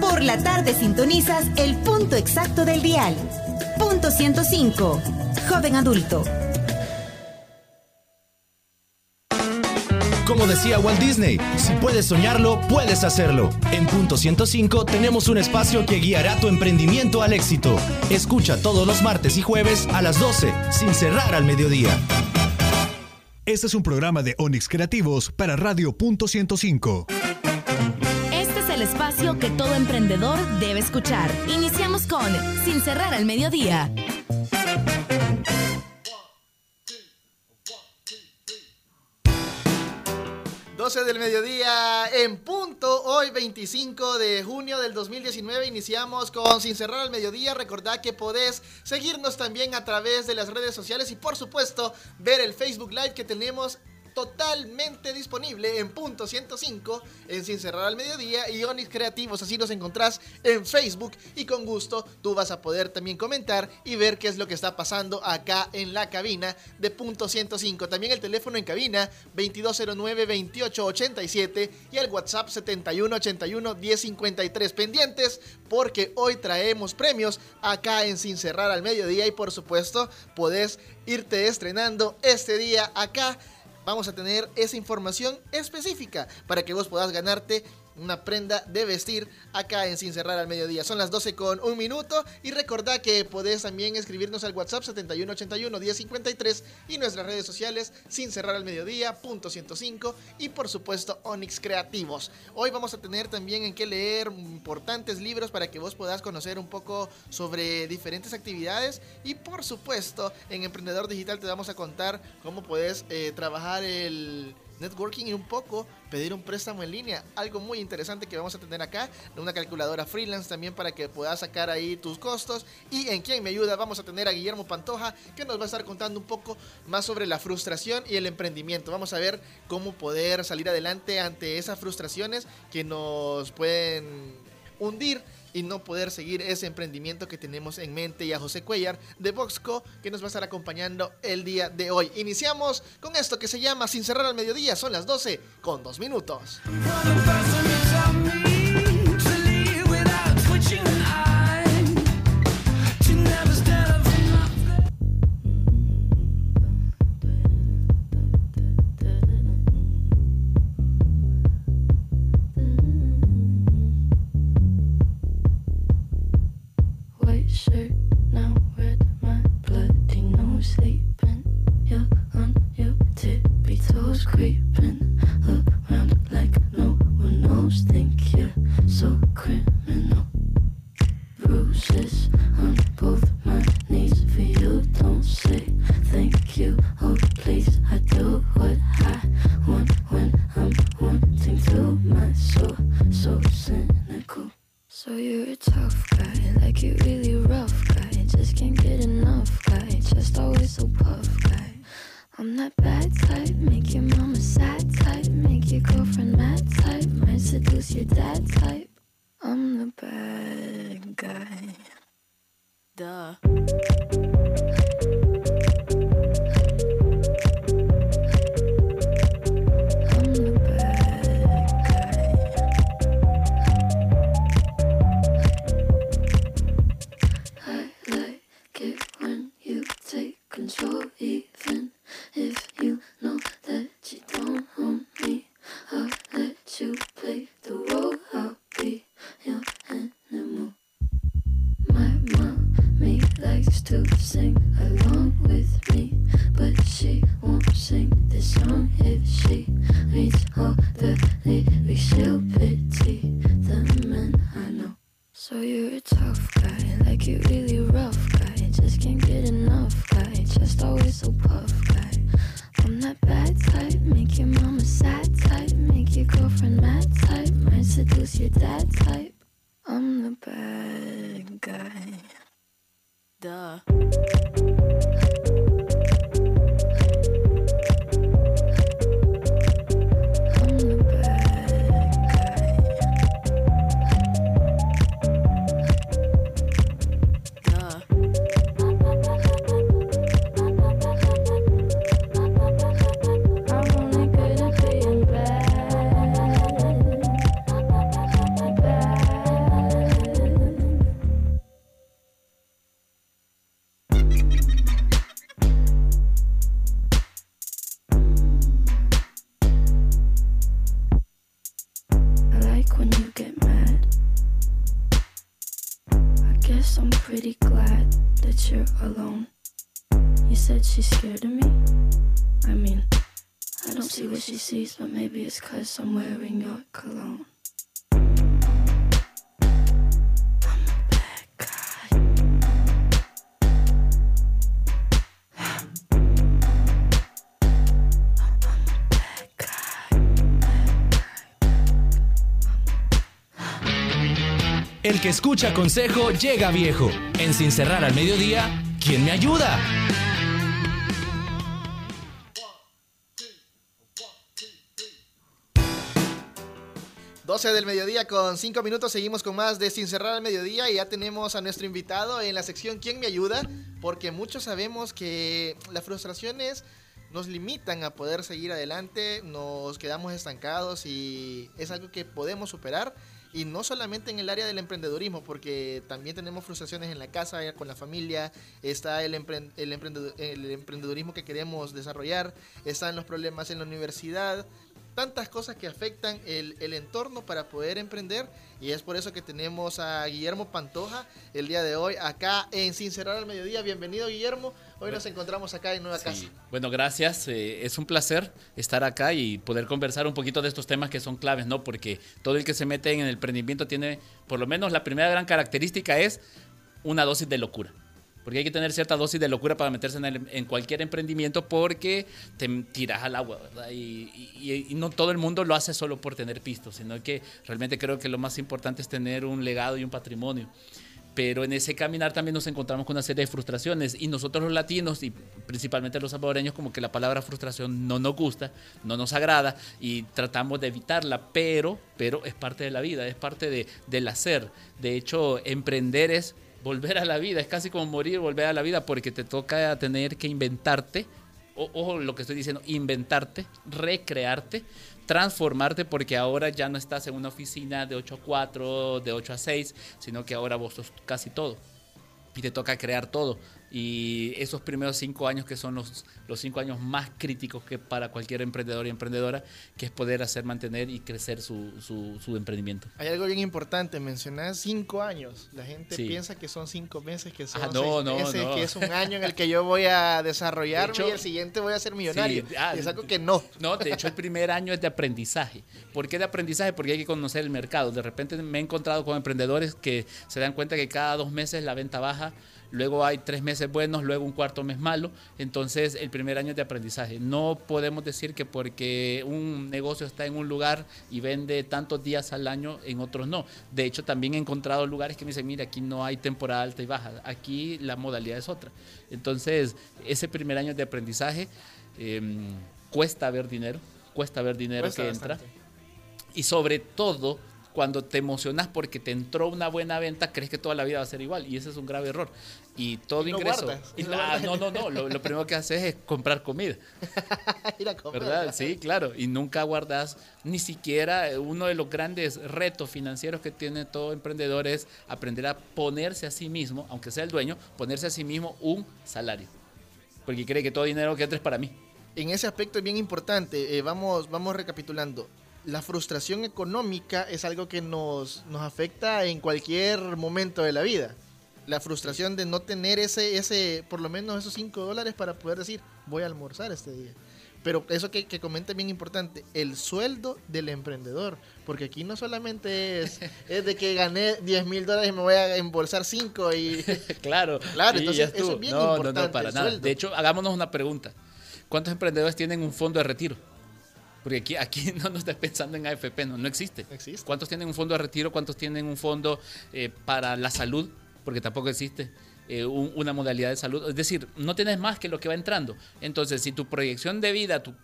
Por la tarde sintonizas el punto exacto del dial. Punto 105. Joven adulto. Como decía Walt Disney, si puedes soñarlo, puedes hacerlo. En Punto 105 tenemos un espacio que guiará tu emprendimiento al éxito. Escucha todos los martes y jueves a las 12, sin cerrar al mediodía. Este es un programa de Onix Creativos para Radio Punto 105 el que todo emprendedor debe escuchar. Iniciamos con Sin cerrar al mediodía. 12 del mediodía en punto. Hoy 25 de junio del 2019 iniciamos con Sin cerrar al mediodía. Recordad que podés seguirnos también a través de las redes sociales y por supuesto ver el Facebook Live que tenemos totalmente disponible en punto 105 en Sin Cerrar al Mediodía y Onis Creativos. Así nos encontrás en Facebook y con gusto tú vas a poder también comentar y ver qué es lo que está pasando acá en la cabina de punto 105. También el teléfono en cabina 2209-2887 y el WhatsApp 7181-1053 pendientes porque hoy traemos premios acá en Sin Cerrar al Mediodía y por supuesto podés irte estrenando este día acá vamos a tener esa información específica para que vos puedas ganarte una prenda de vestir acá en Sin Cerrar al Mediodía. Son las 12 con un minuto y recordad que podés también escribirnos al WhatsApp 7181-1053 y nuestras redes sociales Sin Cerrar al Mediodía, punto 105 y por supuesto Onyx Creativos. Hoy vamos a tener también en qué leer importantes libros para que vos puedas conocer un poco sobre diferentes actividades y por supuesto en Emprendedor Digital te vamos a contar cómo puedes eh, trabajar el networking y un poco pedir un préstamo en línea. Algo muy interesante que vamos a tener acá, una calculadora freelance también para que puedas sacar ahí tus costos. Y en quien me ayuda vamos a tener a Guillermo Pantoja que nos va a estar contando un poco más sobre la frustración y el emprendimiento. Vamos a ver cómo poder salir adelante ante esas frustraciones que nos pueden hundir y no poder seguir ese emprendimiento que tenemos en mente y a José Cuellar de Voxco que nos va a estar acompañando el día de hoy. Iniciamos con esto que se llama Sin cerrar al mediodía, son las 12 con 2 minutos. sleeping, you're on your tippy toes creeping. My mommy likes to sing along with me, but she won't sing this song if she reads all the lyrics. She'll pity the men I know. So you're a tough guy, like you're really rough guy, just can't get enough. See what she sees, but maybe it's cause I'm wearing your cologne. El que escucha consejo llega viejo. En Sin Cerrar al Mediodía, ¿quién me ayuda? 12 del mediodía con 5 minutos seguimos con más de Sin Cerrar al Mediodía y ya tenemos a nuestro invitado en la sección ¿Quién me ayuda? Porque muchos sabemos que las frustraciones nos limitan a poder seguir adelante, nos quedamos estancados y es algo que podemos superar y no solamente en el área del emprendedurismo, porque también tenemos frustraciones en la casa, con la familia, está el, el, el emprendedurismo que queremos desarrollar, están los problemas en la universidad, tantas cosas que afectan el, el, entorno para poder emprender y es por eso que tenemos a Guillermo Pantoja el día de hoy acá en Sin Cerrar al Mediodía. Bienvenido Guillermo, hoy nos encontramos acá en Nueva Casa. Bueno, gracias, eh, es un placer estar acá y poder conversar un poquito de estos temas que son claves, ¿no? Porque todo el que se mete en el emprendimiento tiene, por lo menos la primera gran característica es una dosis de locura. Porque hay que tener cierta dosis de locura para meterse en, cualquier emprendimiento porque te tiras al agua, ¿verdad? Y, no todo el mundo lo hace solo por tener pistos, sino que realmente creo que lo más importante es tener un legado y un patrimonio. Pero en ese caminar también nos encontramos con una serie de frustraciones y nosotros los latinos y principalmente los salvadoreños como que la palabra frustración no nos gusta, no nos agrada y tratamos de evitarla, pero, pero es parte de la vida, es parte de, del hacer. De hecho, emprender es volver a la vida, es casi como morir, volver a la vida, porque te toca tener que inventarte, ojo lo que estoy diciendo, inventarte, recrearte, transformarte, porque ahora ya no estás en una oficina de 8 a 4, de 8 a 6, sino que ahora vos sos casi todo. Y te toca crear todo y esos primeros cinco años que son los, los cinco años más críticos que para cualquier emprendedor y emprendedora, que es poder hacer, mantener y crecer su, su, emprendimiento. Hay algo bien importante, mencionar cinco años. La gente piensa que son cinco meses, que son ah, meses, que es un año en el que yo voy a desarrollarme y el siguiente voy a ser millonario. Ah, es algo que no. No, de hecho el primer año es de aprendizaje. ¿Por qué de aprendizaje? Porque hay que conocer el mercado. De repente me he encontrado con emprendedores que se dan cuenta que cada dos meses la venta baja luego hay tres meses buenos, luego un cuarto mes malo, entonces el primer año es de aprendizaje. No podemos decir que porque un negocio está en un lugar y vende tantos días al año, en otros no. De hecho, también he encontrado lugares que me dicen, mira, aquí no hay temporada alta y baja, aquí la modalidad es otra. Entonces, ese primer año de aprendizaje em, cuesta ver dinero, cuesta ver dinero que entra. Y sobre todo, cuando te emocionas porque te entró una buena venta, crees que toda la vida va a ser igual. Y ese es un grave error. Y todo ingreso. no, no, no. Lo, primero que haces es comprar comida. Ir a comer. ¿Verdad? Sí, claro. Y nunca guardas ni siquiera uno de los grandes retos financieros que tiene todo emprendedor es aprender a ponerse a sí mismo, aunque sea el dueño, ponerse a sí mismo un salario. Porque cree que todo dinero que entra es para mí. En ese aspecto es bien importante. Eh, vamos, vamos recapitulando la frustración económica es algo que nos, nos afecta en cualquier momento de la vida. La frustración de no tener ese, ese, por lo menos esos 5 dólares para poder decir, voy a almorzar este día. Pero eso que, que comenta bien importante, el sueldo del emprendedor. Porque aquí no solamente es, es de que gané 10 mil dólares y me voy a embolsar 5 y... claro, claro, entonces eso es bien importante. No, no, para nada. De hecho, hagámonos una pregunta. ¿Cuántos emprendedores tienen un fondo de retiro? Porque aquí, aquí no, no estás pensando en AFP, no, no existe. existe. ¿Cuántos tienen un fondo de retiro? ¿Cuántos tienen un fondo eh, para la salud? Porque tampoco existe. Eh, una modalidad de salud. Es decir, no tienes más que lo que va entrando. Entonces, si tu proyección de vida, tu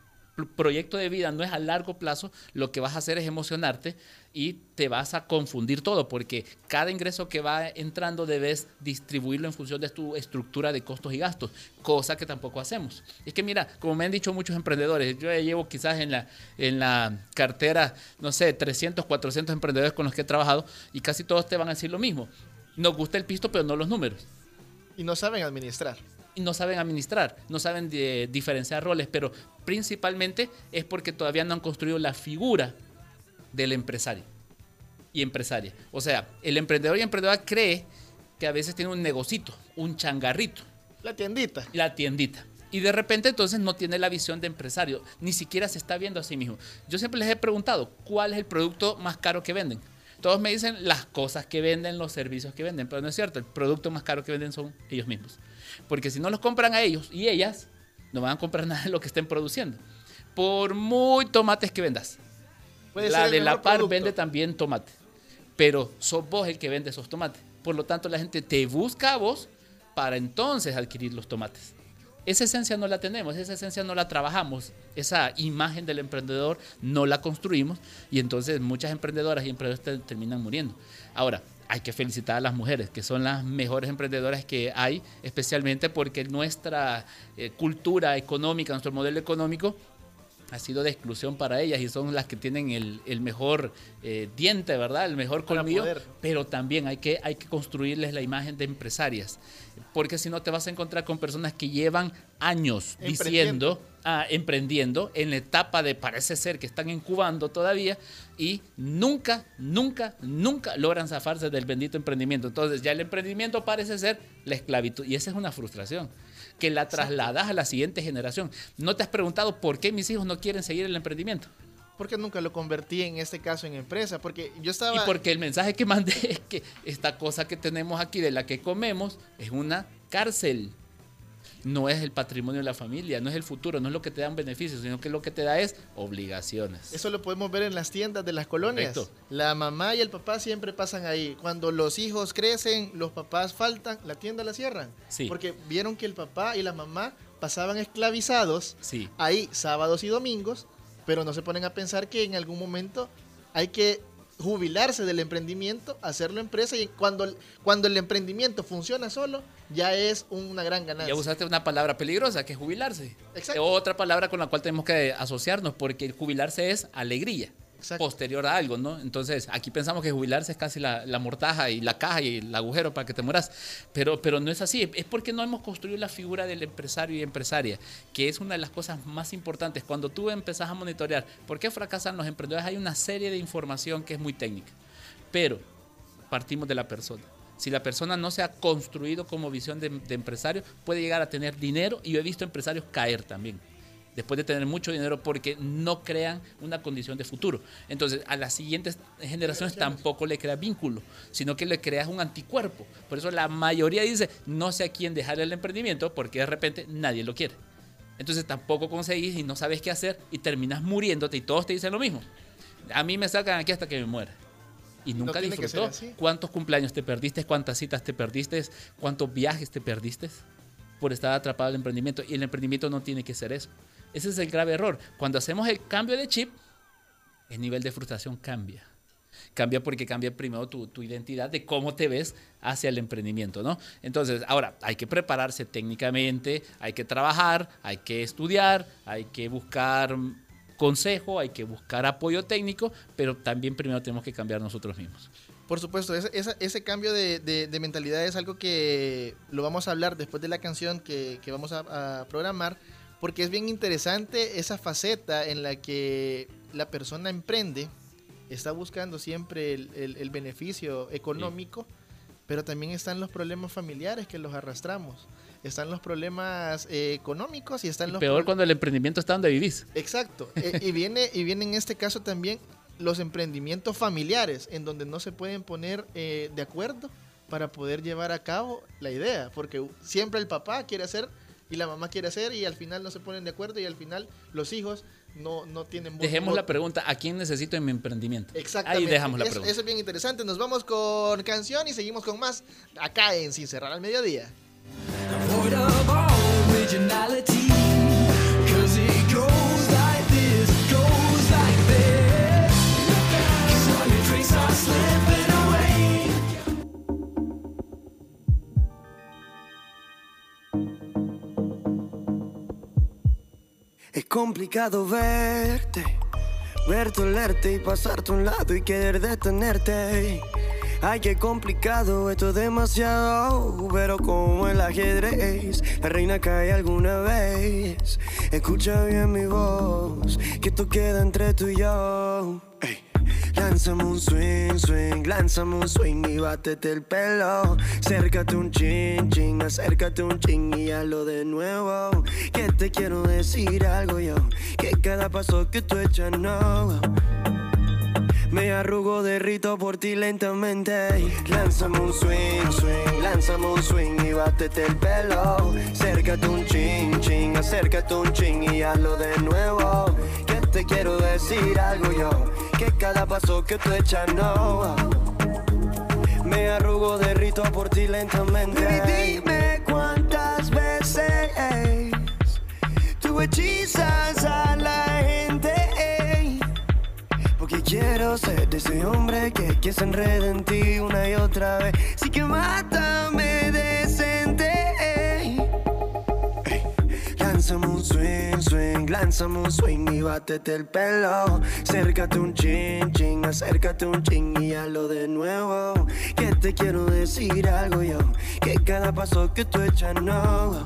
proyecto de vida no es a largo plazo, lo que vas a hacer es emocionarte y te vas a confundir todo, porque cada ingreso que va entrando debes distribuirlo en función de tu estructura de costos y gastos, cosa que tampoco hacemos. Es que mira, como me han dicho muchos emprendedores, yo llevo quizás en la, en la cartera, no sé, 300, 400 emprendedores con los que he trabajado y casi todos te van a decir lo mismo. Nos gusta el pisto, pero no los números. Y no saben administrar no saben administrar, no saben diferenciar roles, pero principalmente es porque todavía no han construido la figura del empresario y empresaria. O sea, el emprendedor y emprendedora cree que a veces tiene un negocito, un changarrito, La tiendita. la tiendita. Y de repente entonces no tiene la visión de empresario, ni siquiera se está viendo a sí mismo. Yo siempre les he preguntado, ¿cuál es el producto más caro que venden? Todos me dicen las cosas que venden, los servicios que venden, pero no es cierto, el producto más caro que venden son ellos mismos. Porque si no los compran a ellos y ellas, no van a comprar nada de lo que estén produciendo. Por muy tomates que vendas. Puede la de la par producto. vende también tomate. Pero sos vos el que vende esos tomates. Por lo tanto, la gente te busca a vos para entonces adquirir los tomates. Esa esencia no la tenemos, esa esencia no la trabajamos, esa imagen del emprendedor no la construimos y entonces muchas emprendedoras y emprendedores te- terminan muriendo. Ahora, hay que felicitar a las mujeres, que son las mejores emprendedoras que hay, especialmente porque nuestra eh, cultura económica, nuestro modelo económico, ha sido de exclusión para ellas y son las que tienen el, el mejor eh, diente, ¿verdad? El mejor colmillo. Pero también hay que, hay que construirles la imagen de empresarias. Porque si no te vas a encontrar con personas que llevan años diciendo, ah, emprendiendo, en la etapa de parece ser que están incubando todavía y nunca, nunca, nunca logran zafarse del bendito emprendimiento. Entonces ya el emprendimiento parece ser la esclavitud y esa es una frustración que la trasladas a la siguiente generación. ¿No te has preguntado por qué mis hijos no quieren seguir el emprendimiento? Porque nunca lo convertí en este caso en empresa. Porque yo estaba. Y porque el mensaje que mandé es que esta cosa que tenemos aquí de la que comemos es una cárcel. No es el patrimonio de la familia, no es el futuro, no es lo que te dan beneficios, sino que lo que te da es obligaciones. Eso lo podemos ver en las tiendas de las colonias. La mamá y el papá siempre pasan ahí. Cuando los hijos crecen, los papás faltan, la tienda la cierran. Sí. Porque vieron que el papá y la mamá pasaban esclavizados Sí. ahí sábados y domingos, pero no se ponen a pensar que en algún momento hay que jubilarse del emprendimiento, hacerlo empresa y cuando, cuando el emprendimiento funciona solo, ya es una gran ganancia. Ya usaste una palabra peligrosa, que es jubilarse. Exacto. Otra palabra con la cual tenemos que asociarnos, porque el jubilarse es alegría. Exacto. posterior a algo, ¿no? Entonces, aquí pensamos que jubilarse es casi la, la mortaja y la caja y el agujero para que te mueras, pero, pero no es así, es porque no hemos construido la figura del empresario y empresaria, que es una de las cosas más importantes. Cuando tú empezás a monitorear por qué fracasan los emprendedores, hay una serie de información que es muy técnica, pero partimos de la persona. Si la persona no se ha construido como visión de, de empresario, puede llegar a tener dinero y yo he visto empresarios caer también después de tener mucho dinero porque no crean una condición de futuro. Entonces, a las siguientes generaciones tampoco le creas vínculo, sino que le creas un anticuerpo. Por eso la mayoría dice, no sé a quién dejar el emprendimiento porque de repente nadie lo quiere. Entonces tampoco conseguís y no sabes qué hacer y terminas muriéndote y todos te dicen lo mismo. A mí me sacan aquí hasta que me muera. Y No nunca ser disfrutó. ¿Cuántos cumpleaños te perdiste? ¿Cuántas citas te perdiste? ¿Cuántos viajes te perdiste? Por estar atrapado en el emprendimiento. Y el emprendimiento no tiene que ser eso. Ese es el grave error. Cuando hacemos el cambio de chip, el nivel de frustración cambia. Cambia porque cambia primero tu, tu identidad de cómo te ves hacia el emprendimiento, ¿no? Entonces, ahora, hay que prepararse técnicamente, hay que trabajar, hay que estudiar, hay que buscar consejo, hay que buscar apoyo técnico, pero también primero tenemos que cambiar nosotros mismos. Por supuesto, ese, ese- ese cambio de, de- de mentalidad es algo que lo vamos a hablar después de la canción que, que vamos a, a programar, porque es bien interesante esa faceta en la que la persona emprende, está buscando siempre el, el- el beneficio económico, pero también están los problemas familiares que los arrastramos, están los problemas eh, económicos y están Y los peor cuando el emprendimiento está donde vivís. Exacto. Eh, y, viene, y viene en este caso también los emprendimientos familiares, en donde no se pueden poner eh, de acuerdo para poder llevar a cabo la idea, porque siempre el papá quiere hacer y la mamá quiere hacer y al final no se ponen de acuerdo y al final los hijos no, no tienen voz- Dejemos voz- la pregunta, ¿a quién necesito en mi emprendimiento? Exactamente. Ahí dejamos la Es- pregunta. Eso es bien interesante. Nos vamos con canción y seguimos con más acá en Sin Cerrar al Mediodía. Es complicado verte, verte, olerte y pasarte a un lado y querer detenerte. Ay, qué complicado, esto es demasiado, pero como el ajedrez, la reina cae alguna vez. Escucha bien mi voz, que esto queda entre tú y yo. Lánzame un swing, swing, lánzame un swing y bátete el pelo. Acércate un chin, chin, acércate un chin y hazlo de nuevo. Que te quiero decir algo yo, que cada paso que tú echas no. Me arrugo, derrito por ti lentamente. Lánzame un swing, swing, lánzame un swing y bátete el pelo. Acércate un chin, chin, acércate un chin y hazlo de nuevo. Que te quiero decir algo yo, que cada paso que tú echas no. Me arrugo, derrito por ti lentamente. Y dime cuántas veces tú hechizas a quiero ser de ese hombre que, que se enreda en ti una y otra vez. Sí que mátame decente. Ey. Lánzame un swing, swing, lánzame un swing y bátete el pelo. Acércate un chin, chin, acércate un chin y hazlo de nuevo. Que te quiero decir algo yo, que cada paso que tú echas no.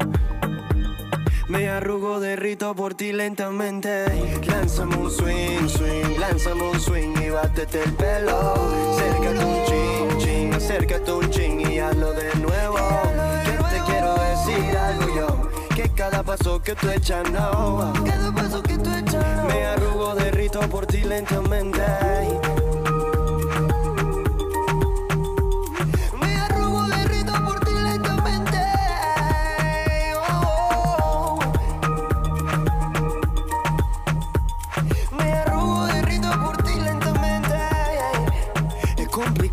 Me arrugo, derrito por ti lentamente. Lánzame un swing, swing, lánzame un swing y bátete el pelo. Acércate un chin, chin, acércate un chin y hazlo de nuevo. Que te quiero decir algo yo, que cada paso que tú echas no. Cada paso que tú echas Me arrugo, derrito por ti lentamente.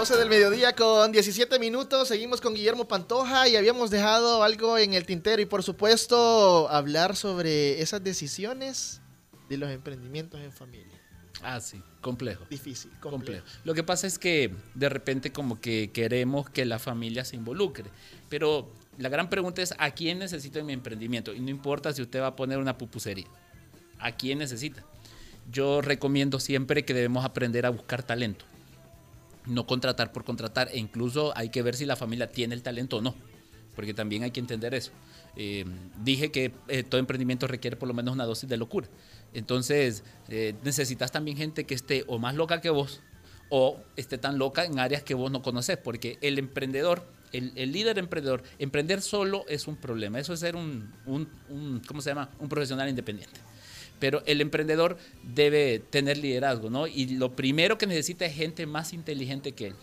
12 del mediodía con 17 minutos. Seguimos con Guillermo Pantoja y habíamos dejado algo en el tintero y por supuesto hablar sobre esas decisiones de los emprendimientos en familia. Ah, sí, complejo. Difícil, complejo. complejo. Lo que pasa es que de repente como que queremos que la familia se involucre, pero la gran pregunta es ¿a quién necesito en mi emprendimiento? Y no importa si usted va a poner una pupusería, ¿a quién necesita? Yo recomiendo siempre que debemos aprender a buscar talento, no contratar por contratar, e incluso hay que ver si la familia tiene el talento o no, porque también hay que entender eso. Eh, dije que eh, todo emprendimiento requiere por lo menos una dosis de locura. Entonces, eh, necesitas también gente que esté o más loca que vos o esté tan loca en áreas que vos no conoces, porque el emprendedor, el, líder emprendedor, emprender solo es un problema. Eso es ser un, un, ¿cómo se llama? Un profesional independiente. Pero el emprendedor debe tener liderazgo, ¿no? Y lo primero que necesita es gente más inteligente que él.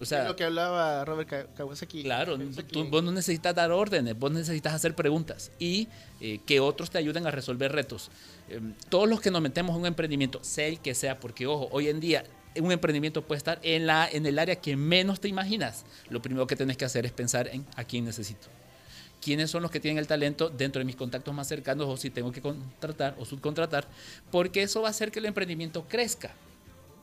O sea, es lo que hablaba Robert Ka- Kawasaki. Claro, Kawasaki. tú- vos no necesitas dar órdenes, vos necesitas hacer preguntas y eh, que otros te ayuden a resolver retos. Eh, todos los que nos metemos en un emprendimiento, sea el que sea, porque ojo, hoy en día un emprendimiento puede estar en, la, en el área que menos te imaginas. Lo primero que tienes que hacer es pensar en a quién necesito. ¿Quiénes son los que tienen el talento dentro de mis contactos más cercanos o si tengo que contratar o subcontratar? Porque eso va a hacer que el emprendimiento crezca.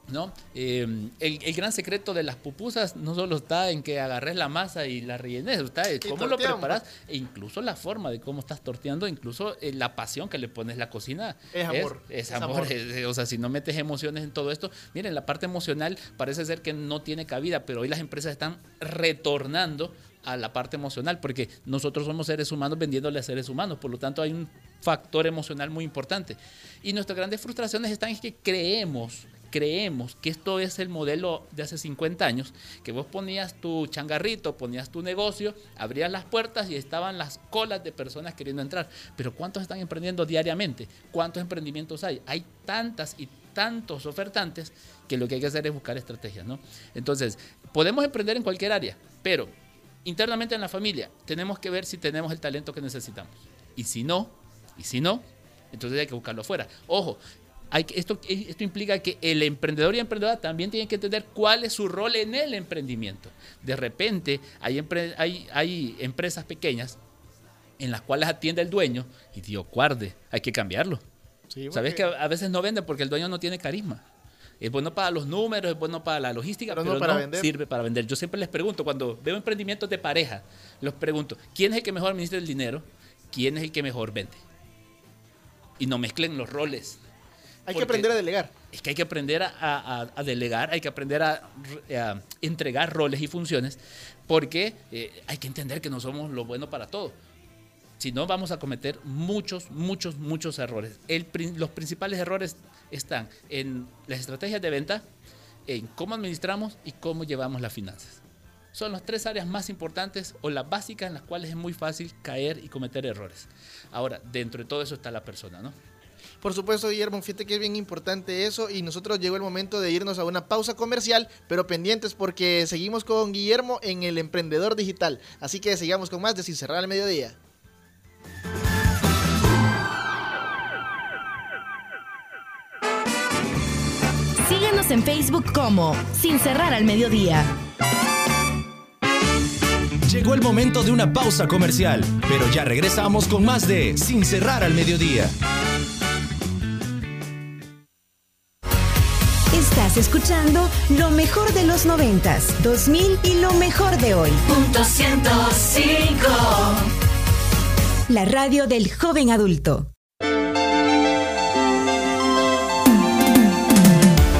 ¿no? Eh, el, el gran secreto de las pupusas no solo está en que agarres la masa y la rellenes, está en cómo lo preparas e incluso la forma de cómo estás torteando, incluso eh, la pasión que le pones la cocina. Es amor, Es, es amor. amor. es- o sea, si no metes emociones en todo esto, miren, la parte emocional parece ser que no tiene cabida, pero hoy las empresas están retornando a la parte emocional, porque nosotros somos seres humanos vendiéndole a seres humanos, por lo tanto hay un factor emocional muy importante. Y nuestras grandes frustraciones están en que creemos, creemos que esto es el modelo de hace 50 años, que vos ponías tu changarrito, ponías tu negocio, abrías las puertas y estaban las colas de personas queriendo entrar. Pero ¿cuántos están emprendiendo diariamente? ¿Cuántos emprendimientos hay? Hay tantas y tantos ofertantes que lo que hay que hacer es buscar estrategias, ¿no? Entonces, podemos emprender en cualquier área, pero internamente en la familia tenemos que ver si tenemos el talento que necesitamos. Y si no, y si no, entonces hay que buscarlo afuera. Ojo, hay que, esto, esto implica que el emprendedor y emprendedora también tienen que entender cuál es su rol en el emprendimiento. De repente hay, empre- hay, hay empresas pequeñas en las cuales atiende el dueño y Dios guarde, hay que cambiarlo. Sí, Sabes que a veces no vende porque el dueño no tiene carisma. Es bueno para los números, es bueno para la logística, Pero pero, no para no vender. sirve para vender. Yo siempre les pregunto, cuando veo emprendimientos de pareja, los pregunto, ¿quién es el que mejor administra el dinero? ¿Quién es el que mejor vende? Y no mezclen los roles. Hay que aprender a delegar. Es que hay que aprender a, a- a delegar, hay que aprender a, a entregar roles y funciones, porque eh, hay que entender que no somos lo bueno para todo. Si no, vamos a cometer muchos, muchos, muchos errores. El los principales errores están en las estrategias de venta, en cómo administramos y cómo llevamos las finanzas. Son las tres áreas más importantes o las básicas en las cuales es muy fácil caer y cometer errores. Ahora, dentro de todo eso está la persona, ¿no? Por supuesto, Guillermo, fíjate que es bien importante eso y nosotros llegó el momento de irnos a una pausa comercial, pero pendientes porque seguimos con Guillermo en el Emprendedor Digital. Así que sigamos con más de Sin Cerrar al Mediodía. Síguenos en Facebook como Sin Cerrar al Mediodía. Llegó el momento de una pausa comercial, pero ya regresamos con más de Sin cerrar al mediodía. Estás escuchando lo mejor de los 90s, 2000 y lo mejor de hoy. Punto 105. La radio del joven adulto.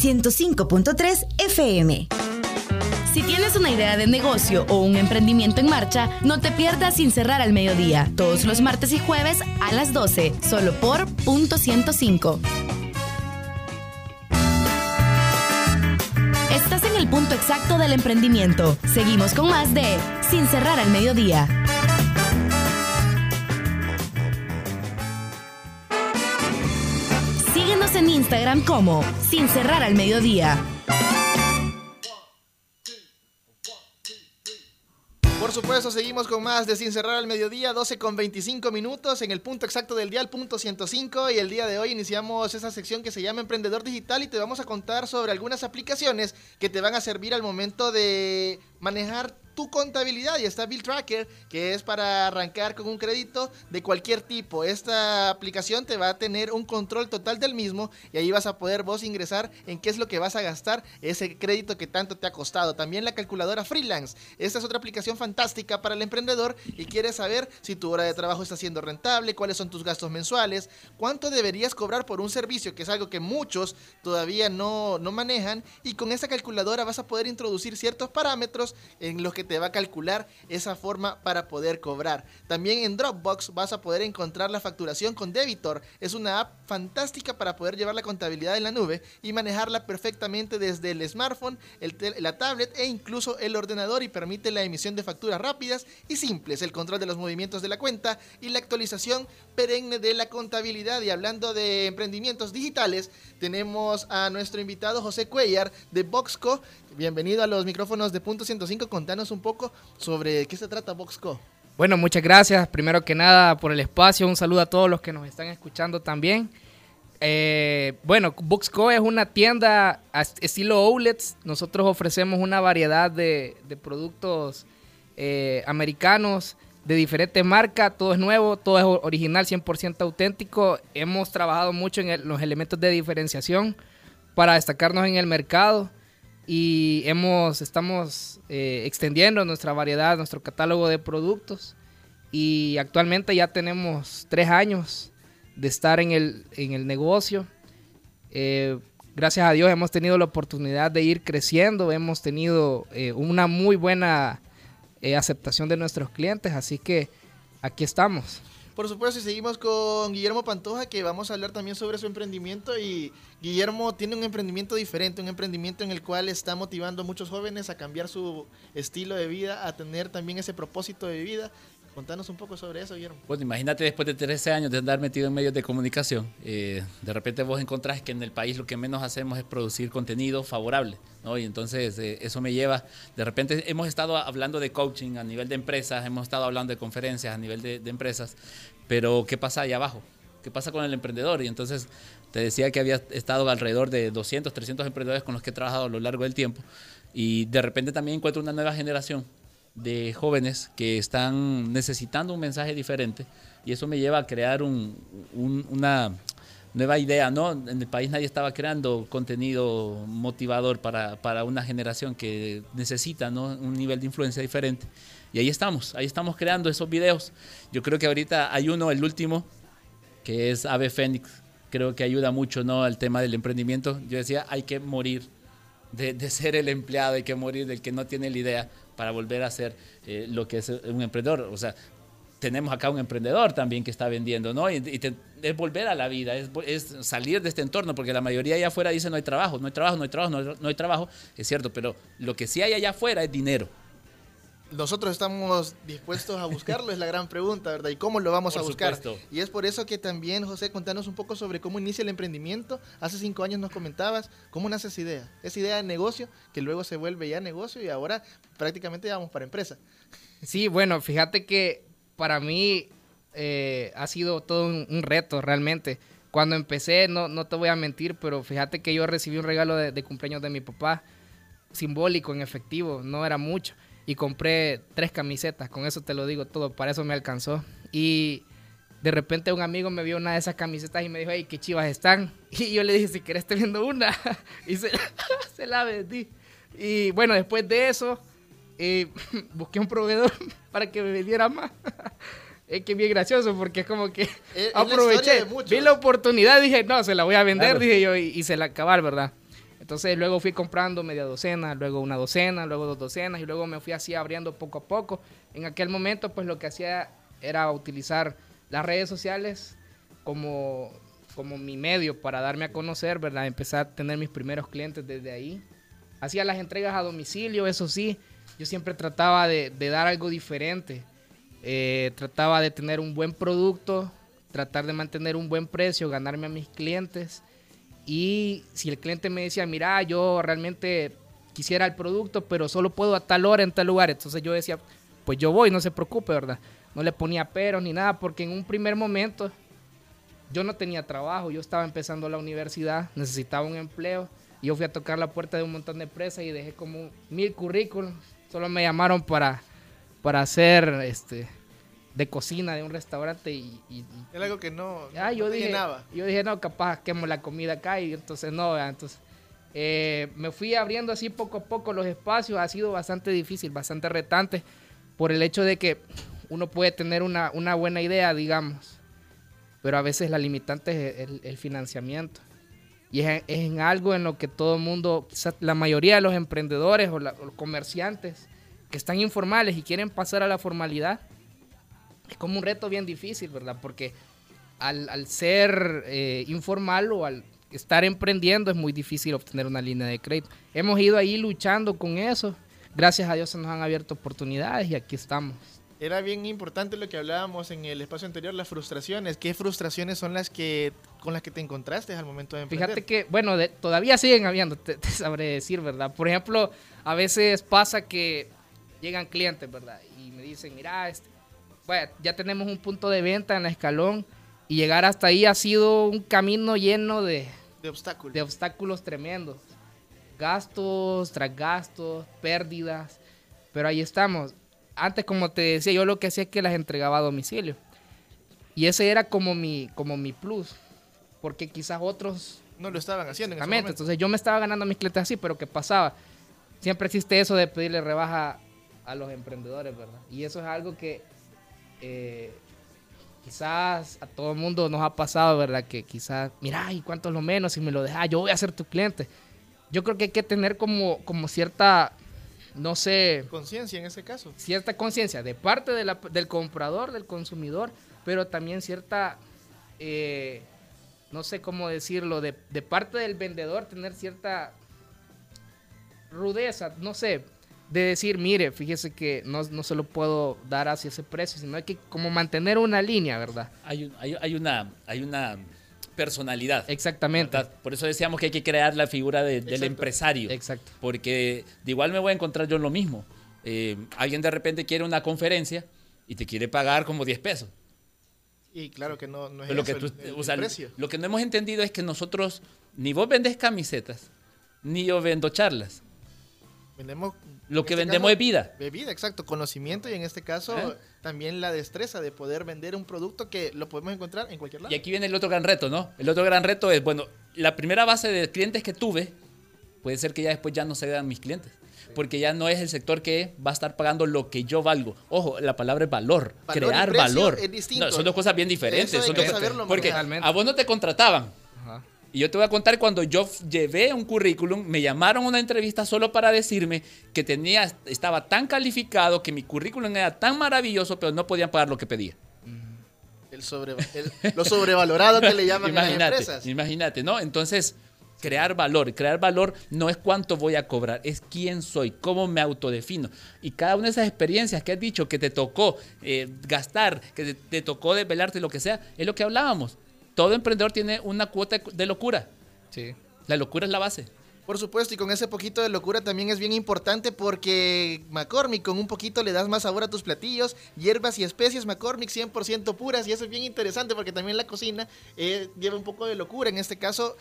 105.3 FM. Si tienes una idea de negocio o un emprendimiento en marcha, no te pierdas sin cerrar al mediodía, todos los martes y jueves a las 12, solo por punto 105. Estás en el punto exacto del emprendimiento. Seguimos con más de Sin cerrar al mediodía. En Instagram como Sin cerrar al mediodía. Por supuesto, seguimos con más de Sin Cerrar al Mediodía, 12 con 25 minutos en el punto exacto del día, el punto 105. Y el día de hoy iniciamos esa sección que se llama Emprendedor Digital y te vamos a contar sobre algunas aplicaciones que te van a servir al momento de manejar tu contabilidad. Y está Bill Tracker, que es para arrancar con un crédito de cualquier tipo. Esta aplicación te va a tener un control total del mismo y ahí vas a poder vos ingresar en qué es lo que vas a gastar ese crédito que tanto te ha costado. También la calculadora freelance. Esta es otra aplicación fantástica para el emprendedor y quieres saber si tu hora de trabajo está siendo rentable, cuáles son tus gastos mensuales, cuánto deberías cobrar por un servicio, que es algo que muchos todavía no, no manejan. Y con esta calculadora vas a poder introducir ciertos parámetros en los que te va a calcular esa forma para poder cobrar. También en Dropbox vas a poder encontrar la facturación con Debitor. Es una app fantástica para poder llevar la contabilidad en la nube y manejarla perfectamente desde el smartphone, la tablet e incluso el ordenador y permite la emisión de facturas rápidas y simples, el control de los movimientos de la cuenta y la actualización perenne de la contabilidad. Y hablando de emprendimientos digitales, tenemos a nuestro invitado José Cuellar de Boxco. Bienvenido a los micrófonos de Punto 105. Contanos un poco sobre qué se trata Boxco. Bueno, muchas gracias primero que nada por el espacio. Un saludo a todos los que nos están escuchando también. Eh, bueno, Boxco es una tienda estilo outlets. Nosotros ofrecemos una variedad de, productos eh, americanos de diferentes marcas. Todo es nuevo, todo es original, 100% auténtico. Hemos trabajado mucho en los elementos de diferenciación para destacarnos en el mercado y hemos estamos eh, extendiendo nuestra variedad, nuestro catálogo de productos y actualmente ya tenemos tres años de estar en el, en el negocio. Eh, gracias a Dios hemos tenido la oportunidad de ir creciendo, hemos tenido eh, una muy buena aceptación de nuestros clientes, así que aquí estamos. Por supuesto, y seguimos con Guillermo Pantoja, que vamos a hablar también sobre su emprendimiento. Y Guillermo tiene un emprendimiento diferente, un emprendimiento en el cual está motivando a muchos jóvenes a cambiar su estilo de vida, a tener también ese propósito de vida. Contanos un poco sobre eso, Guillermo. Bueno, imagínate después de 13 años de andar metido en medios de comunicación, eh, de repente vos encontrás que en el país lo que menos hacemos es producir contenido favorable, ¿no? Y entonces eh, eso me lleva, de repente hemos estado hablando de coaching a nivel de empresas, hemos estado hablando de conferencias a nivel de, de empresas, pero ¿qué pasa allá abajo? ¿Qué pasa con el emprendedor? Y entonces te decía que había estado alrededor de 200, 300 emprendedores con los que he trabajado a lo largo del tiempo y de repente también encuentro una nueva generación de jóvenes que están necesitando un mensaje diferente y eso me lleva a crear un- un- una nueva idea, ¿no? En el país nadie estaba creando contenido motivador para, para una generación que necesita, ¿no? Un nivel de influencia diferente. Y ahí estamos, ahí estamos creando esos videos. Yo creo que ahorita hay uno, el último, que es Ave Fénix. Creo que ayuda mucho, ¿no? Al tema del emprendimiento. Yo decía, hay que morir de, de ser el empleado, hay que morir del que no tiene la idea para volver a ser eh, lo que es un emprendedor. O sea, tenemos acá un emprendedor también que está vendiendo, ¿no? Y, te- es volver a la vida, es salir de este entorno, porque la mayoría allá afuera dice no hay trabajo, no hay trabajo, no hay trabajo, no hay, no hay trabajo. Es cierto, pero lo que sí hay allá afuera es dinero. Nosotros estamos dispuestos a buscarlo, es la gran pregunta, ¿verdad? ¿Y cómo lo vamos Por a buscar? supuesto. Y es por eso que también, José, contanos un poco sobre cómo inicia el emprendimiento. Hace cinco años nos comentabas, ¿cómo nace esa idea? Esa idea de negocio que luego se vuelve ya negocio y ahora prácticamente ya vamos para empresa. Sí, bueno, fíjate que para mí eh, ha sido todo un, un reto realmente. Cuando empecé, no, no te voy a mentir, pero fíjate que yo recibí un regalo de, de cumpleaños de mi papá, simbólico, en efectivo, no era mucho. Y compré tres camisetas, con eso te lo digo todo, para eso me alcanzó. Y de repente un amigo me vio una de esas camisetas y me dijo, hey, qué chivas están. Y yo le dije, si querés te vendo una. y se, se la vendí. Y bueno, después de eso, eh, busqué un proveedor para que me vendiera más. es que es bien gracioso porque es como que Es- la aproveché, muchos. vi la oportunidad, dije, no, se la voy a vender, Claro. dije yo, y, y se la acabar, ¿verdad? Entonces luego fui comprando media docena, luego una docena, luego dos docenas y luego me fui así abriendo poco a poco. En aquel momento pues lo que hacía era utilizar las redes sociales como, como mi medio para darme a conocer, ¿verdad? Empezar a tener mis primeros clientes desde ahí. Hacía las entregas a domicilio, eso sí, yo siempre trataba de, de dar algo diferente. Eh, trataba de tener un buen producto, tratar de mantener un buen precio, ganarme a mis clientes. Y si el cliente me decía, mira, yo realmente quisiera el producto, pero solo puedo a tal hora en tal lugar. Entonces yo decía, pues yo voy, no se preocupe, ¿verdad? No le ponía peros ni nada, porque en un primer momento yo no tenía trabajo, yo estaba empezando la universidad, necesitaba un empleo. Y yo fui a tocar la puerta de un montón de empresas y dejé como mil currículums. Solo me llamaron para, para hacer este, de cocina de un restaurante y- y- y Era algo que no, Ah, no yo dije, llenaba. yo dije, no, capaz quemo la comida acá y entonces no, ¿verdad? entonces eh, me fui abriendo así poco a poco los espacios, ha sido bastante difícil, bastante retante por el hecho de que uno puede tener una, una buena idea, digamos, pero a veces la limitante es el, el financiamiento. Y es, en- es en algo en lo que todo el mundo, quizás la mayoría de los emprendedores o, la- o los comerciantes que están informales y quieren pasar a la formalidad, es como un reto bien difícil, ¿verdad? Porque al, al ser eh, informal o al estar emprendiendo es muy difícil obtener una línea de crédito. Hemos ido ahí luchando con eso. Gracias a Dios se nos han abierto oportunidades y aquí estamos. Era bien importante lo que hablábamos en el espacio anterior, las frustraciones. ¿Qué frustraciones son las que con las que te encontraste al momento de emprender? Fíjate que, bueno, de- todavía siguen habiendo, te, te sabré decir, ¿verdad? Por ejemplo, a veces pasa que llegan clientes, ¿verdad? Y me dicen, mira, este, bueno, ya tenemos un punto de venta en la escalón y llegar hasta ahí ha sido un camino lleno de, de obstáculos. de obstáculos tremendos. Gastos tras gastos, pérdidas, pero ahí estamos. Antes, como te decía, yo lo que hacía es que las entregaba a domicilio. Y ese era como mi, como mi plus, porque quizás otros No lo estaban haciendo en ese. Entonces yo me estaba ganando mis clientes así, pero ¿qué pasaba? Siempre existe eso de pedirle rebaja a los emprendedores, ¿verdad? Y eso es algo que eh, quizás a todo el mundo nos ha pasado, ¿verdad? Que quizás, mira, ¿y cuánto es lo menos? Si me lo dejas, yo voy a ser tu cliente. Yo creo que hay que tener como, como cierta, no sé, Conciencia en ese caso. cierta conciencia de parte de la- del comprador, del consumidor, pero también cierta, eh, no sé cómo decirlo, de, de parte del vendedor tener cierta rudeza, no sé, de decir, mire, fíjese que no, no se lo puedo dar hacia ese precio, sino hay que como mantener una línea, ¿verdad? Hay, un- hay, hay una, hay una personalidad. Exactamente. ¿verdad? Por eso decíamos que hay que crear la figura de- del Exacto. empresario. Exacto. Porque de igual me voy a encontrar yo en lo mismo. Eh, alguien de repente quiere una conferencia y te quiere pagar como 10 pesos. Y claro que no, no es lo, que tú- el- el o sea, precio. lo que no hemos entendido es que nosotros, ni vos vendes camisetas, ni yo vendo charlas. Vendemos, Lo que este vendemos caso, es vida. de vida, exacto, conocimiento y en este caso ¿Eh? también la destreza de poder vender un producto que lo podemos encontrar en cualquier lado. Y aquí viene el otro gran reto, ¿no? El otro gran reto es, bueno, la primera base de clientes que tuve, puede ser que ya después ya no sean mis clientes. Porque ya no es el sector que va a estar pagando lo que yo valgo. Ojo, la palabra es valor, Valor crear valor. es distinto. No, son dos cosas bien diferentes. Son dos- saberlo porque a vos no te contrataban. Y yo te voy a contar cuando yo llevé un currículum, me llamaron a una entrevista solo para decirme que tenía, estaba tan calificado, que mi currículum era tan maravilloso, pero no podían pagar lo que pedía. El sobre, el- lo sobrevalorado que le llaman a las empresas. imagínate, ¿no? Entonces, crear valor. Crear valor no es cuánto voy a cobrar, es quién soy, cómo me autodefino. Y cada una de esas experiencias que has dicho que te tocó eh, gastar, que te, te tocó desvelarte, lo que sea, es lo que hablábamos. Todo emprendedor tiene una cuota de- locura. Sí. La locura es la base. Por supuesto, y con ese poquito de locura también es bien importante porque McCormick con un poquito le das más sabor a tus platillos, hierbas y especies McCormick 100% puras y eso es bien interesante porque también la cocina eh, lleva un poco de locura. En este caso,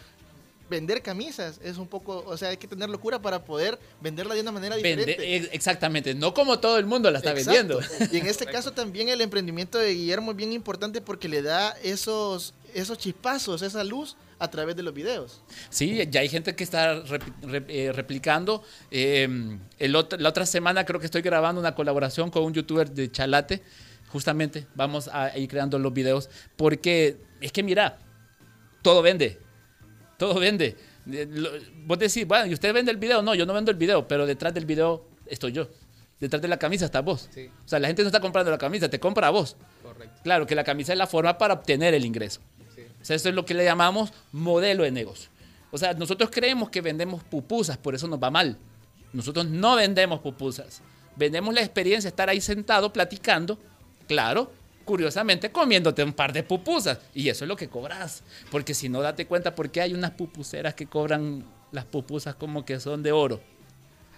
vender camisas es un poco, o sea, hay que tener locura para poder venderla de una manera diferente. ex- exactamente, no como todo el mundo la está Exacto. vendiendo. Y en este caso también el emprendimiento de Guillermo es bien importante porque le da esos, esos chispazos, esa luz a través de los videos. Sí, ya hay gente que está rep- rep- eh, replicando. Eh, el otro- la otra semana creo que estoy grabando una colaboración con un youtuber de Chalate. Justamente vamos a ir creando los videos. Porque es que mira, todo vende. Todo vende. Eh, Vos decís, bueno, ¿y usted vende el video? No, yo no vendo el video, pero detrás del video estoy yo. Detrás de la camisa está vos. Sí. O sea, la gente no está comprando la camisa, te compra a vos. Correcto. Claro que la camisa es la forma para obtener el ingreso. O sea, eso es lo que le llamamos modelo de negocio. O sea, nosotros creemos que vendemos pupusas, por eso nos va mal. Nosotros no vendemos pupusas. Vendemos la experiencia de estar ahí sentado platicando, claro, curiosamente comiéndote un par de pupusas. Y eso es lo que cobras. Porque si no, date cuenta por qué hay unas pupuseras que cobran las pupusas como que son de oro.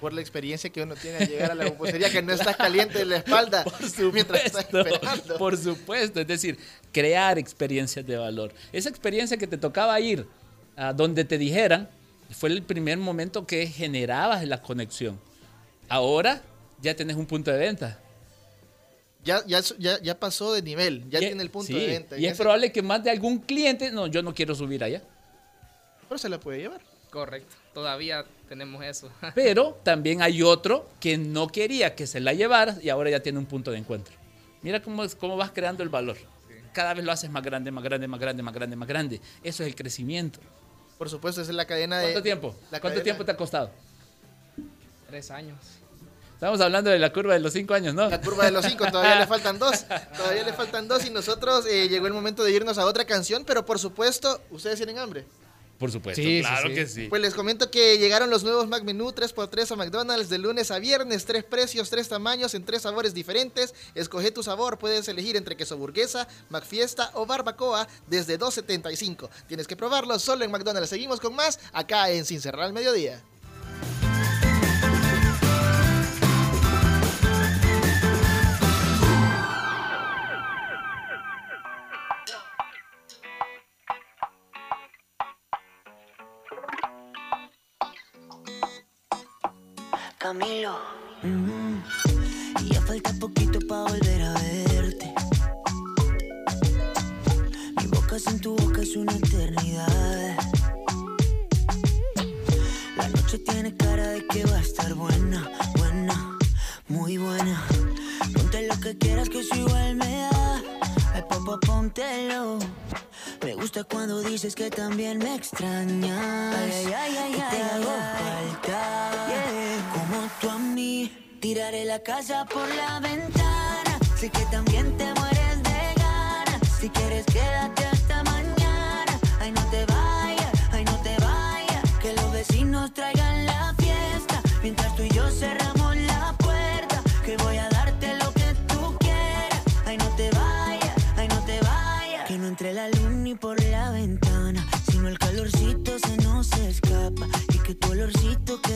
Por la experiencia que uno tiene al llegar a la pupusería, que no estás caliente de la espalda mientras estás supuesto, esperando. Por supuesto, es decir, crear experiencias de valor. Esa experiencia que te tocaba ir a donde te dijeran, fue el primer momento que generabas la conexión. Ahora ya tenés un punto de venta. Ya, ya, ya, ya pasó de nivel, ya Y- tiene el punto sí, de venta. Y es ese- probable que más de algún cliente, no, yo no quiero subir allá. Pero se la puede llevar. Correcto. Todavía tenemos eso. Pero también hay otro que no quería que se la llevara y ahora ya tiene un punto de encuentro. Mira cómo, es- cómo vas creando el valor. Cada vez lo haces más grande, más grande, más grande, más grande, más grande. Eso es el crecimiento. Por supuesto, esa es la cadena de... ¿Cuánto tiempo? la ¿Cuánto cadena- tiempo te ha costado? Tres años. Estamos hablando de la curva de los cinco años, ¿no? La curva de los cinco, todavía le faltan dos. Todavía le faltan dos y nosotros eh, llegó el momento de irnos a otra canción, pero por supuesto, ¿ustedes tienen hambre? Por supuesto, Sí, sí, claro sí. que sí. Pues les comento que llegaron los nuevos Mac Menú 3x3 a McDonald's de lunes a viernes. Tres precios, tres tamaños, en tres sabores diferentes. Escoge tu sabor. Puedes elegir entre queso burguesa, McFiesta o barbacoa desde 2.75. Tienes que probarlo solo en McDonald's. Seguimos con más acá en Sin Cerrar al Mediodía. Y ya falta poquito para volver a verte. Mi boca sin tu boca es una eternidad. La noche tiene cara de que va a estar buena, buena, muy buena. Ponte lo que quieras que eso igual me da. Ay, papá, póntelo. Me gusta cuando dices que también me extrañas. Ay, ay, ay, que te hago falta. Como tú a mí. Tiraré la casa por la ventana. Sé que también te mueres de ganas. Si quieres, quédate hasta mañana. Ay, no te vayas, ay, no te vayas. Que los vecinos traigan la fiesta. Mientras tú y yo cerramos calorcito se nos escapa. Y que tu olorcito quede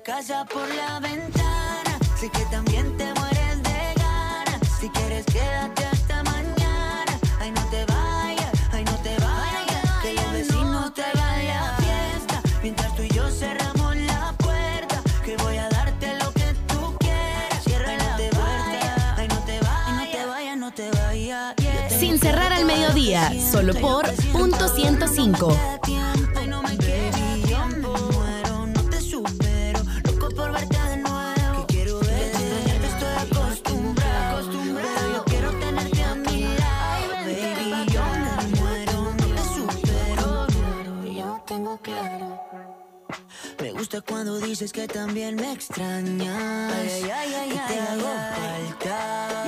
la casa por la ventana. Sé que también te mueres de ganas. Si quieres, quédate hasta mañana. Ay, no te vayas, ay, no te vayas. Que los vecinos te hagan la fiesta. Mientras tú y yo cerramos la puerta. Que voy a darte lo que tú quieras. Cierra la puerta. Ay, no te vayas, no te vayas, no te vayas. Sin cerrar al mediodía, solo por punto 105. Me gusta cuando dices que también me extrañas. y te hago falta.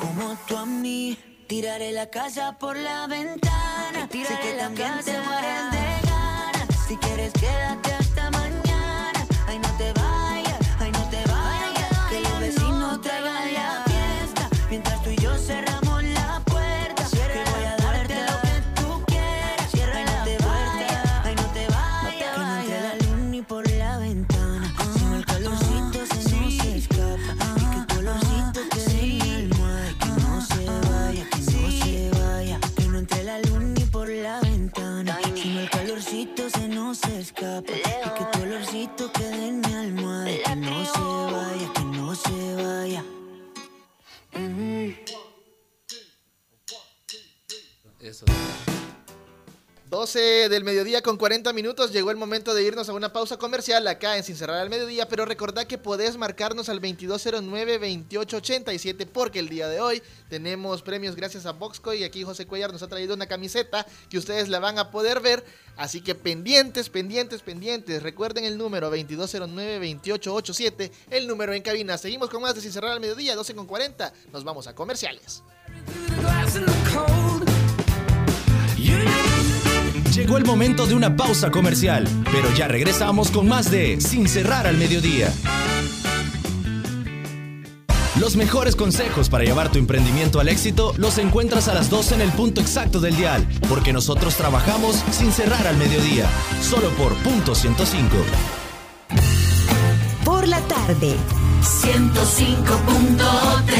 Como tú a mí. Tiraré la casa por la ventana. sé que también te mueres de ganas. Si quieres, quédate hasta 12 del mediodía con 40 minutos. Llegó el momento de irnos a una pausa comercial acá en Sin Cerrar al Mediodía. Pero recordad que podés marcarnos al 2209-2887 porque el día de hoy tenemos premios gracias a Boxco. Y aquí José Cuellar nos ha traído una camiseta que ustedes la van a poder ver. Así que pendientes, pendientes, pendientes. Recuerden el número 2209-2887, el número en cabina. Seguimos con más de Sin Cerrar al Mediodía, 12 con 40. Nos vamos a comerciales. Llegó el momento de una pausa comercial, pero ya regresamos con más de Sin cerrar al mediodía. Los mejores consejos para llevar tu emprendimiento al éxito los encuentras a las 12 en el punto exacto del dial, porque nosotros trabajamos sin cerrar al mediodía, solo por punto 105. Por la tarde. 105.3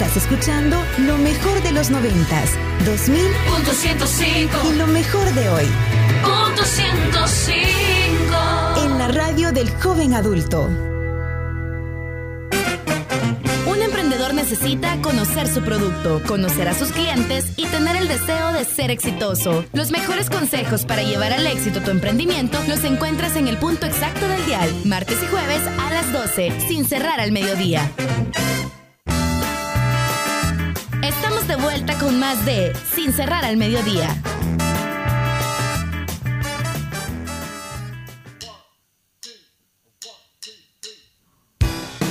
Estás escuchando lo mejor de los noventas, 2000 Punto 105 y lo mejor de hoy Punto 105 en la radio del joven adulto. Un emprendedor necesita conocer su producto, conocer a sus clientes y tener el deseo de ser exitoso. Los mejores consejos para llevar al éxito tu emprendimiento los encuentras en el punto exacto del dial, martes y jueves a las 12, sin cerrar al mediodía. Estamos de vuelta con más de Sin cerrar al mediodía.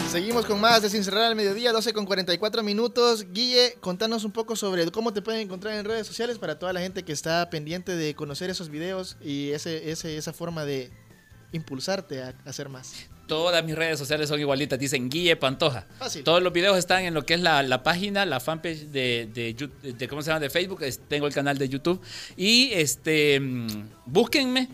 Seguimos con más de Sin Cerrar al Mediodía, 12 con 44 minutos. Guille, contanos un poco sobre cómo te pueden encontrar en redes sociales para toda la gente que está pendiente de conocer esos videos y ese, esa forma de impulsarte a hacer más. Todas mis redes sociales son igualitas, dicen Guille Pantoja. Fácil. Todos los videos están en lo que es la, la página, la fanpage de, de- ¿cómo se llama? De Facebook, es- tengo el canal de YouTube. Y este mm, búsquenme,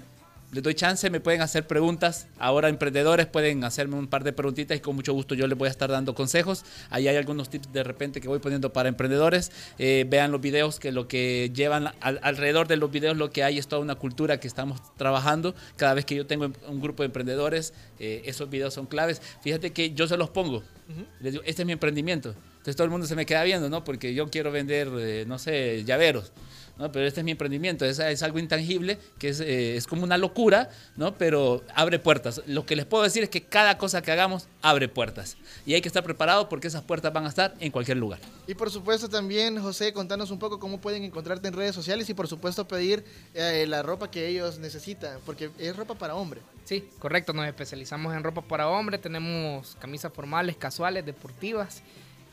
les doy chance, me pueden hacer preguntas. Ahora emprendedores pueden hacerme un par de preguntitas y con mucho gusto yo les voy a estar dando consejos. Ahí hay algunos tips de repente que voy poniendo para emprendedores. Eh, vean los videos que lo que llevan al- alrededor de los videos lo que hay es toda una cultura que estamos trabajando. Cada vez que yo tengo un grupo de emprendedores, eh, esos videos son claves. Fíjate que yo se los pongo. Les digo, este es mi emprendimiento. Entonces todo el mundo se me queda viendo, ¿no? Porque yo quiero vender, eh, no sé, llaveros. ¿no? Pero este es mi emprendimiento, es, es algo intangible, que es, eh, es como una locura, ¿no? Pero abre puertas. Lo que les puedo decir es que cada cosa que hagamos abre puertas. Y hay que estar preparado porque esas puertas van a estar en cualquier lugar. Y por supuesto también, José, contanos un poco cómo pueden encontrarte en redes sociales y por supuesto pedir eh, la ropa que ellos necesitan, porque es ropa para hombre. Sí, correcto, nos especializamos en ropa para hombre, tenemos camisas formales, casuales, deportivas.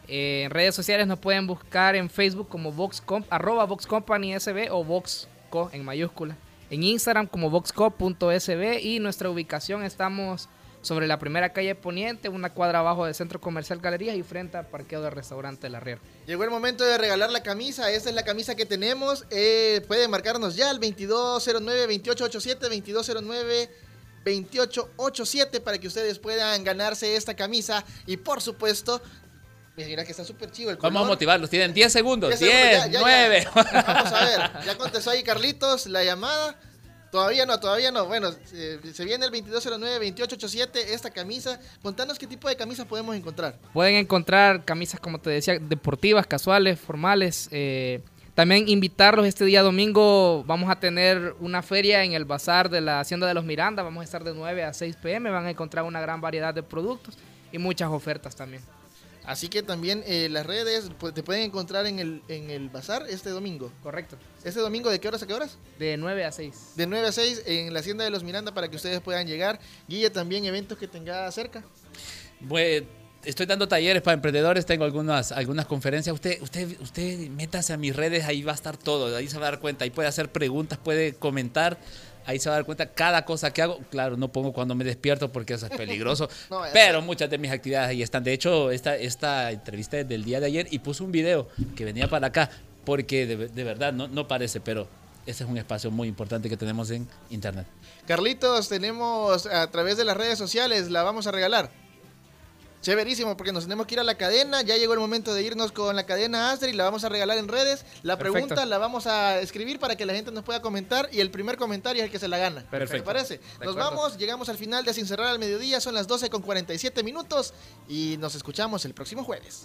Eh, en redes sociales nos pueden buscar en Facebook como Vox arroba Vox Company SB o VoxCo en mayúscula. En Instagram como voxco.sb y nuestra ubicación estamos sobre la primera calle Poniente, una cuadra abajo del Centro Comercial Galerías y frente al parqueo del restaurante La Riera. Llegó el momento de regalar la camisa. Esta es la camisa que tenemos. Eh, pueden marcarnos ya al 2209-2887, 2209-2887 para que ustedes puedan ganarse esta camisa. Y por supuesto, mira que está súper chido el color. Vamos a motivarlos, tienen 10 segundos, 10, 10 segundos, ya, ya, 9. ya. Vamos a ver, ya contestó ahí Carlitos la llamada. Todavía no, todavía no. Bueno, eh, se viene el 2209-2887 esta camisa. Contanos qué tipo de camisa podemos encontrar. Pueden encontrar camisas, como te decía, deportivas, casuales, formales. eh, también invitarlos este día domingo. Vamos a tener una feria en el bazar de la Hacienda de los Miranda. Vamos a estar de 9 a 6 pm. Van a encontrar una gran variedad de productos y muchas ofertas también. Así que también eh, las redes pues, te pueden encontrar en el, en el bazar este domingo. Correcto. ¿Este domingo de qué horas a qué horas? De 9 a 6. De 9 a 6 en la Hacienda de los Miranda para que ustedes puedan llegar. Guille, también eventos que tenga cerca. Pues, estoy dando talleres para emprendedores, tengo algunas, algunas conferencias. Usted, usted, usted métase a mis redes, ahí va a estar todo, ahí se va a dar cuenta, ahí puede hacer preguntas, puede comentar. Ahí se va a dar cuenta cada cosa que hago. Claro, no pongo cuando me despierto porque eso es peligroso. No, pero muchas de mis actividades ahí están. De hecho, esta, esta entrevista es del día de ayer y puse un video que venía para acá porque de, de verdad no, no parece, pero ese es un espacio muy importante que tenemos en internet. Carlitos, tenemos a través de las redes sociales, la vamos a regalar. Chéverísimo, porque nos tenemos que ir a la cadena. Ya llegó el momento de irnos con la cadena Astra y la vamos a regalar en redes. La Perfecto. pregunta la vamos a escribir para que la gente nos pueda comentar y el primer comentario es el que se la gana. Perfecto. ¿Te parece? Nos vamos, llegamos al final de Sin Cerrar al Mediodía, son las 12 con 47 minutos y nos escuchamos el próximo jueves.